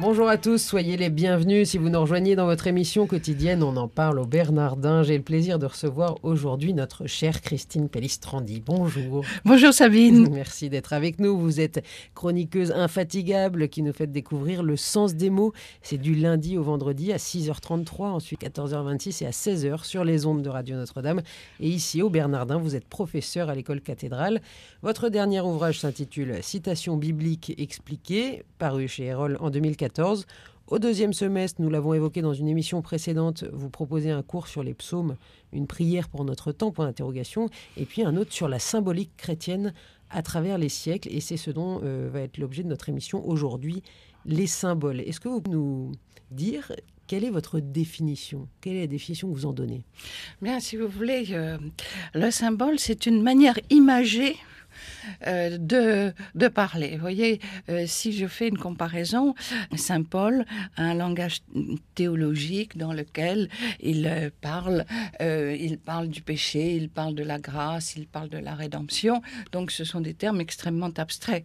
Bonjour à tous, soyez les bienvenus. Si vous nous rejoignez dans votre émission quotidienne, on en parle au Bernardin. J'ai le plaisir de recevoir aujourd'hui notre chère Christine Pellistrandi. Bonjour. Bonjour Sabine. Merci d'être avec nous. Vous êtes chroniqueuse infatigable qui nous fait découvrir le sens des mots. C'est du lundi au vendredi à 6h33, ensuite 14h26 et à 16h sur les ondes de Radio Notre-Dame. Et ici au Bernardin, vous êtes professeur à l'école cathédrale. Votre dernier ouvrage s'intitule Citation biblique expliquée, paru chez Erol en 2014. Au deuxième semestre, nous l'avons évoqué dans une émission précédente, vous proposez un cours sur les psaumes, une prière pour notre temps, point d'interrogation, et puis un autre sur la symbolique chrétienne à travers les siècles, et c'est ce dont euh, va être l'objet de notre émission aujourd'hui, les symboles. Est-ce que vous pouvez nous dire quelle est votre définition? Quelle est la définition que vous en donnez? Bien, si vous voulez, euh, le symbole, c'est une manière imagée euh, de, de, parler. Vous voyez, euh, si je fais une comparaison, Saint Paul a un langage théologique dans lequel il euh, parle, il parle du péché, il parle de la grâce, il parle de la rédemption. Donc ce sont des termes extrêmement abstraits.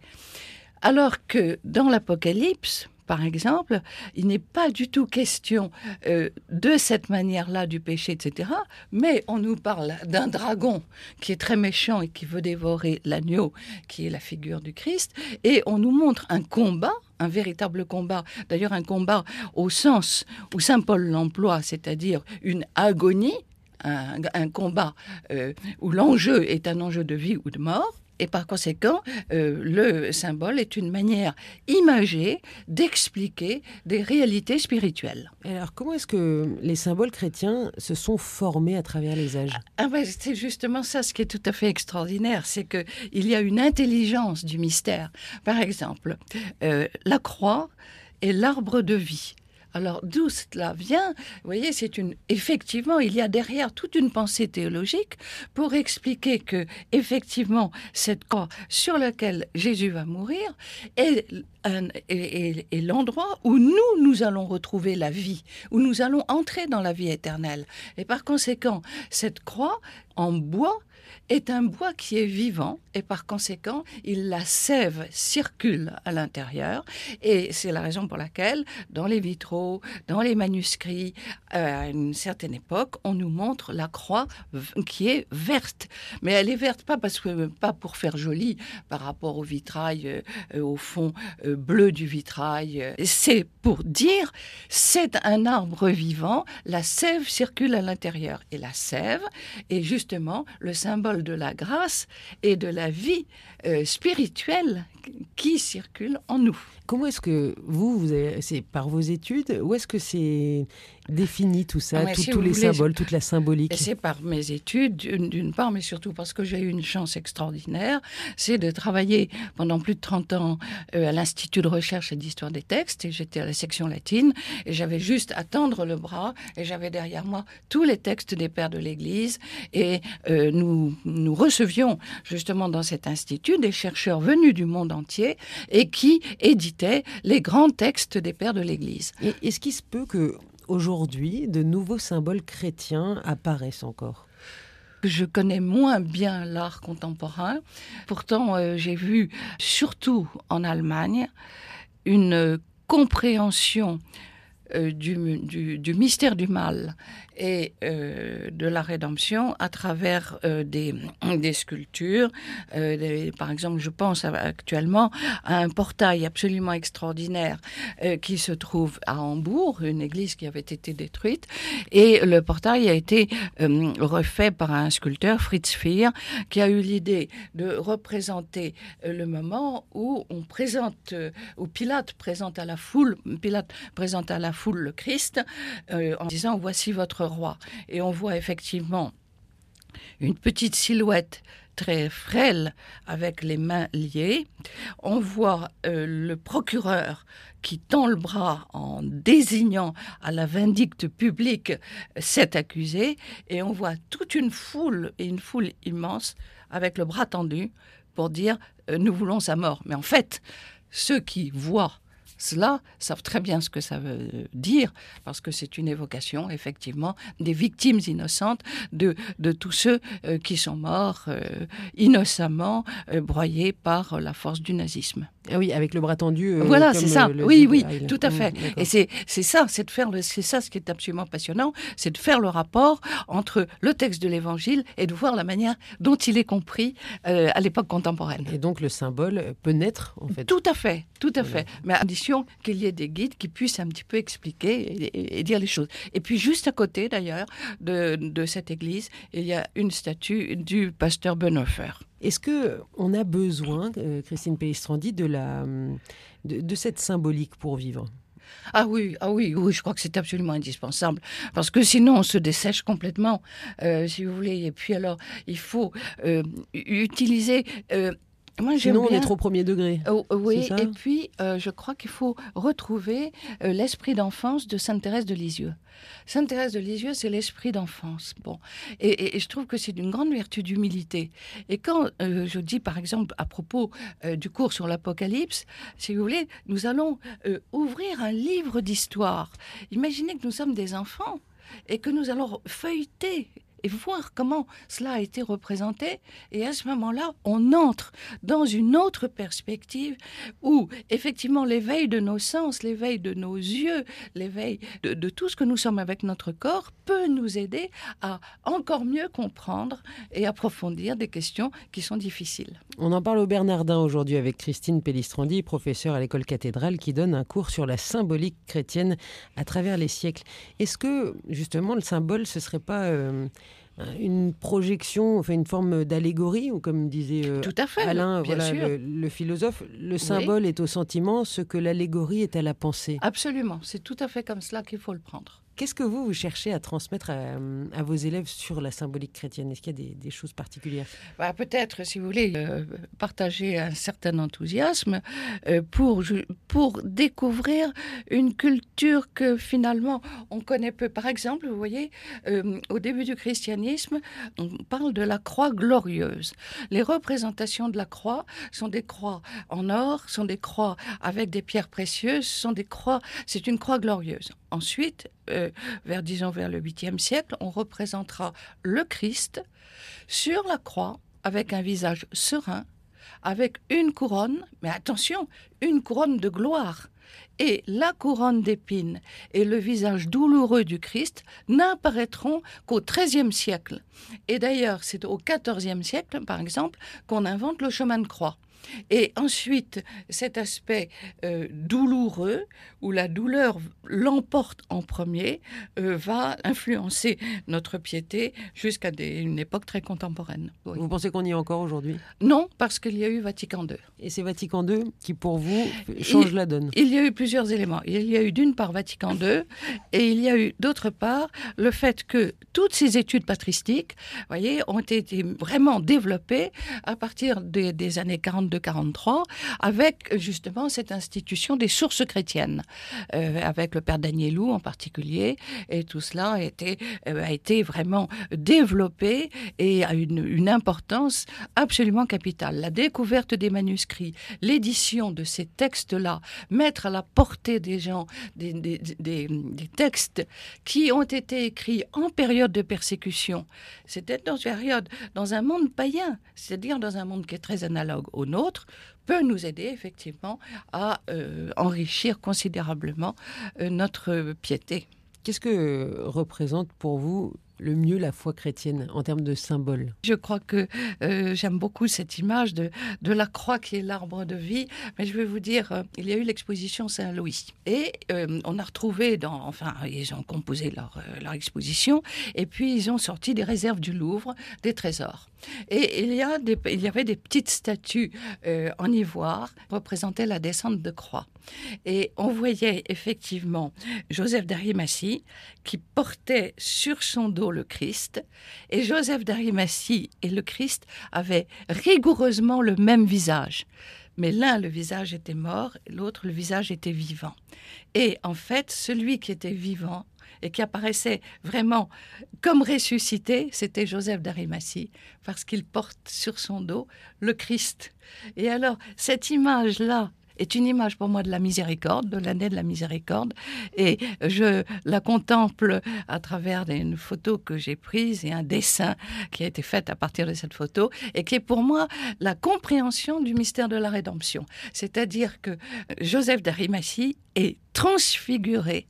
Alors que dans l'Apocalypse, par exemple, il n'est pas du tout question euh, de cette manière-là du péché, etc. Mais on nous parle d'un dragon qui est très méchant et qui veut dévorer l'agneau, qui est la figure du Christ, et on nous montre un combat un véritable combat, d'ailleurs un combat au sens où Saint Paul l'emploie, c'est-à-dire une agonie, un, combat euh, où l'enjeu est un enjeu de vie ou de mort, et par conséquent, euh, le symbole est une manière imagée d'expliquer des réalités spirituelles. Alors, comment est-ce que les symboles chrétiens se sont formés à travers les âges? Ah, ben, C'est justement ça ce qui est tout à fait extraordinaire, c'est qu'il y a une intelligence du mystère. Par exemple, euh, la croix est l'arbre de vie. Alors d'où cela vient? Vous voyez, c'est une effectivement, il y a derrière toute une pensée théologique pour expliquer que effectivement cette croix sur laquelle Jésus va mourir est, est l'endroit où nous nous allons retrouver la vie, où nous allons entrer dans la vie éternelle. Et par conséquent, cette croix en bois est un bois qui est vivant et par conséquent, il, la sève circule à l'intérieur et c'est la raison pour laquelle dans les vitraux, dans les manuscrits, euh, à une certaine époque, on nous montre la croix qui est verte. Mais elle est verte pas parce que pas pour faire joli par rapport au vitrail, euh, au fond euh, bleu du vitrail. C'est pour dire c'est un arbre vivant, la sève circule à l'intérieur et la sève est justement le symbole de la grâce et de la vie euh, spirituelle qui circule en nous. Comment est-ce que vous, vous c'est par vos études, où est-ce que c'est défini tout ça, ah, tous les symboles, toute la symbolique C'est par mes études, d'une part, mais surtout parce que j'ai eu une chance extraordinaire, c'est de travailler pendant plus de 30 ans euh, à l'Institut de recherche et d'histoire des textes, et j'étais à la section latine, et j'avais juste à tendre le bras, et j'avais derrière moi tous les textes des pères de l'Église, et euh, nous, nous recevions justement dans cet institut des chercheurs venus du monde entier, et qui éditaient les grands textes des pères de l'Église. Est-ce qu'il se peut que aujourd'hui, de nouveaux symboles chrétiens apparaissent encore je connais moins bien l'art contemporain. Pourtant, euh, j'ai vu, surtout en Allemagne, une compréhension euh, du, du, mystère du mal et euh, de la rédemption à travers euh, des, des, sculptures. Par exemple, je pense actuellement à un portail absolument extraordinaire qui se trouve à Hambourg, une église qui avait été détruite, et le portail a été refait par un sculpteur, Fritz Fehr, qui a eu l'idée de représenter le moment où on présente, où Pilate présente à la foule, Pilate présente à la foule le Christ en disant voici votre roi. Et on voit effectivement une petite silhouette très frêle avec les mains liées. On voit euh, le procureur qui tend le bras en désignant à la vindicte publique cet accusé et on voit toute une foule et une foule immense avec le bras tendu pour dire euh, nous voulons sa mort. Mais en fait, ceux qui voient cela savent très bien ce que ça veut dire, parce que c'est une évocation, effectivement, des victimes innocentes, de, de tous ceux euh, qui sont morts euh, innocemment, euh, broyés par la force du nazisme. Ah oui, avec le bras tendu. voilà, c'est ça. oui, oui, tout à fait. Et c'est ça, c'est de faire, c'est ça ce qui est absolument passionnant, c'est de faire le rapport entre le texte de l'Évangile et de voir la manière dont il est compris à l'époque contemporaine. Et donc le symbole peut naître, en fait. Tout à fait, tout à fait. Mais à qu'il y ait des guides qui puissent un petit peu expliquer et, dire les choses. Et puis juste à côté, d'ailleurs, de, cette église, il y a une statue du pasteur Bonhoeffer. Est-ce que on a besoin, euh, Christine Pellistrandi, de la de, cette symbolique pour vivre? Ah oui, ah oui, oui, je crois que c'est absolument indispensable parce que sinon on se dessèche complètement, euh, si vous voulez. Et puis alors, il faut euh, utiliser Sinon, on est trop premier degré. Oh, oui, et puis euh, je crois qu'il faut retrouver euh, l'esprit d'enfance de Sainte Thérèse de Lisieux. Sainte Thérèse de Lisieux, c'est l'esprit d'enfance. Bon, et, je trouve que c'est d'une grande vertu d'humilité. Et quand euh, je dis, par exemple, à propos du cours sur l'Apocalypse, si vous voulez, nous allons ouvrir un livre d'histoire. Imaginez que nous sommes des enfants et que nous allons feuilleter et voir comment cela a été représenté. Et à ce moment-là, on entre dans une autre perspective où, effectivement, l'éveil de nos sens, l'éveil de nos yeux, l'éveil de, tout ce que nous sommes avec notre corps peut nous aider à encore mieux comprendre et approfondir des questions qui sont difficiles. On en parle au Bernardin aujourd'hui avec Christine Pellistrandi, professeure à l'école cathédrale, qui donne un cours sur la symbolique chrétienne à travers les siècles. Est-ce que, justement, le symbole, ce serait pas... Euh, une projection, enfin une forme d'allégorie, ou comme disait euh, Tout à fait, Alain, Le, philosophe, le symbole est au sentiment ce que l'allégorie est à la pensée. Absolument, c'est tout à fait comme cela qu'il faut le prendre. Qu'est-ce que vous, vous cherchez à transmettre à, vos élèves sur la symbolique chrétienne? Est-ce qu'il y a des, choses particulières? Bah, Peut-être, si vous voulez, euh, partager un certain enthousiasme euh, pour, pour découvrir une culture que finalement on connaît peu. Par exemple, vous voyez, euh, au début du christianisme, on parle de la croix glorieuse. Les représentations de la croix sont des croix en or, sont des croix avec des pierres précieuses, sont des croix, c'est une croix glorieuse. Ensuite, euh, vers disons vers le 8e siècle, on représentera le Christ sur la croix avec un visage serein, avec une couronne, mais attention, une couronne de gloire. Et la couronne d'épines et le visage douloureux du Christ n'apparaîtront qu'au XIIIe siècle. Et d'ailleurs, c'est au XIVe siècle, par exemple, qu'on invente le chemin de croix. Et ensuite, cet aspect euh, douloureux, où la douleur l'emporte en premier, euh, va influencer notre piété jusqu'à une époque très contemporaine. Vous pensez qu'on y est encore aujourd'hui? Non, parce qu'il y a eu Vatican II. Et c'est Vatican II qui, pour vous, change la donne Il y a eu plusieurs éléments. Il y a eu d'une part Vatican II, et il y a eu d'autre part le fait que toutes ces études patristiques, voyez, ont été vraiment développées à partir des, des années 42 43, avec justement cette institution des sources chrétiennes, euh, avec le père Danielou en particulier, et tout cela a été, euh, vraiment développé et a une, importance absolument capitale. La découverte des manuscrits, l'édition de ces textes-là, mettre à la portée des gens des textes qui ont été écrits en période de persécution, c'était dans une période, dans un monde païen, c'est-à-dire dans un monde qui est très analogue au nôtre, peut nous aider effectivement à euh, enrichir considérablement euh, notre piété. Qu'est-ce que représente pour vous le mieux la foi chrétienne en termes de symbole Je crois que euh, j'aime beaucoup cette image de, la croix qui est l'arbre de vie. Mais je vais vous dire, euh, il y a eu l'exposition Saint-Louis. Et euh, on a retrouvé, enfin, ils ont composé leur, exposition, et puis ils ont sorti des réserves du Louvre, des trésors. Et il y, a il y avait des petites statues en ivoire qui représentaient la descente de croix. Et on voyait effectivement Joseph d'Arimathie qui portait sur son dos le Christ. Et Joseph d'Arimathie et le Christ avaient rigoureusement le même visage. Mais l'un, le visage était mort, l'autre, le visage était vivant. Et en fait, celui qui était vivant et qui apparaissait vraiment comme ressuscité, c'était Joseph d'Arimathie, parce qu'il porte sur son dos le Christ. Et alors, cette image-là est une image pour moi de la miséricorde, de l'année de la miséricorde. Et je la contemple à travers une photo que j'ai prise et un dessin qui a été fait à partir de cette photo et qui est pour moi la compréhension du mystère de la rédemption. C'est-à-dire que Joseph d'Arimathie est transfiguré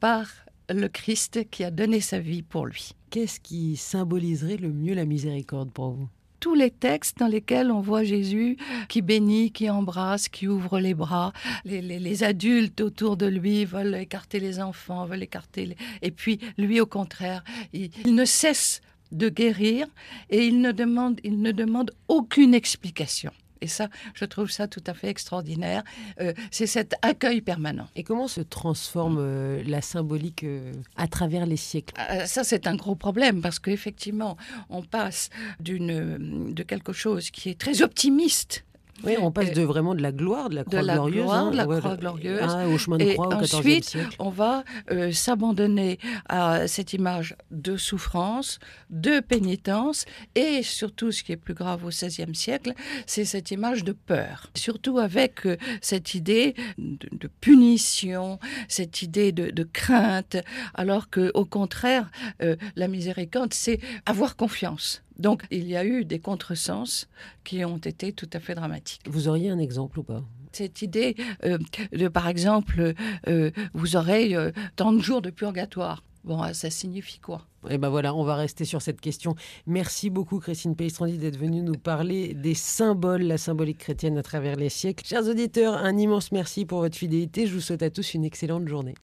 par le Christ qui a donné sa vie pour lui. Qu'est-ce qui symboliserait le mieux la miséricorde pour vous? Tous les textes dans lesquels on voit Jésus qui bénit, qui embrasse, qui ouvre les bras. Les, adultes autour de lui veulent écarter les enfants, veulent écarter... Et puis lui, au contraire, il, il ne cesse de guérir et il ne demande, il ne demande aucune explication. Et ça, je trouve ça tout à fait extraordinaire. Euh, c'est cet accueil permanent. Et comment se transforme euh, la symbolique euh, à travers les siècles? Ça, c'est un gros problème parce qu'effectivement, on passe d'une, de quelque chose qui est très optimiste oui, on passe de vraiment de la gloire, de la croix glorieuse, hein, de la croix glorieuse, ah, au chemin de croix et au ensuite, siècle. on va euh, s'abandonner à cette image de souffrance, de pénitence, et surtout, ce qui est plus grave au XVIe siècle, c'est cette image de peur. Surtout avec euh, cette idée de, punition, cette idée de, crainte, alors que, au contraire, euh, la miséricorde, c'est avoir confiance. Donc il y a eu des contresens qui ont été tout à fait dramatiques. Vous auriez un exemple ou pas? Cette idée euh, de, par exemple, euh, vous aurez euh, tant de jours de purgatoire. Bon, ça signifie quoi? Eh ben voilà, on va rester sur cette question. Merci beaucoup, Christine Peistrandi, d'être venue nous parler des symboles, la symbolique chrétienne à travers les siècles. Chers auditeurs, un immense merci pour votre fidélité. Je vous souhaite à tous une excellente journée.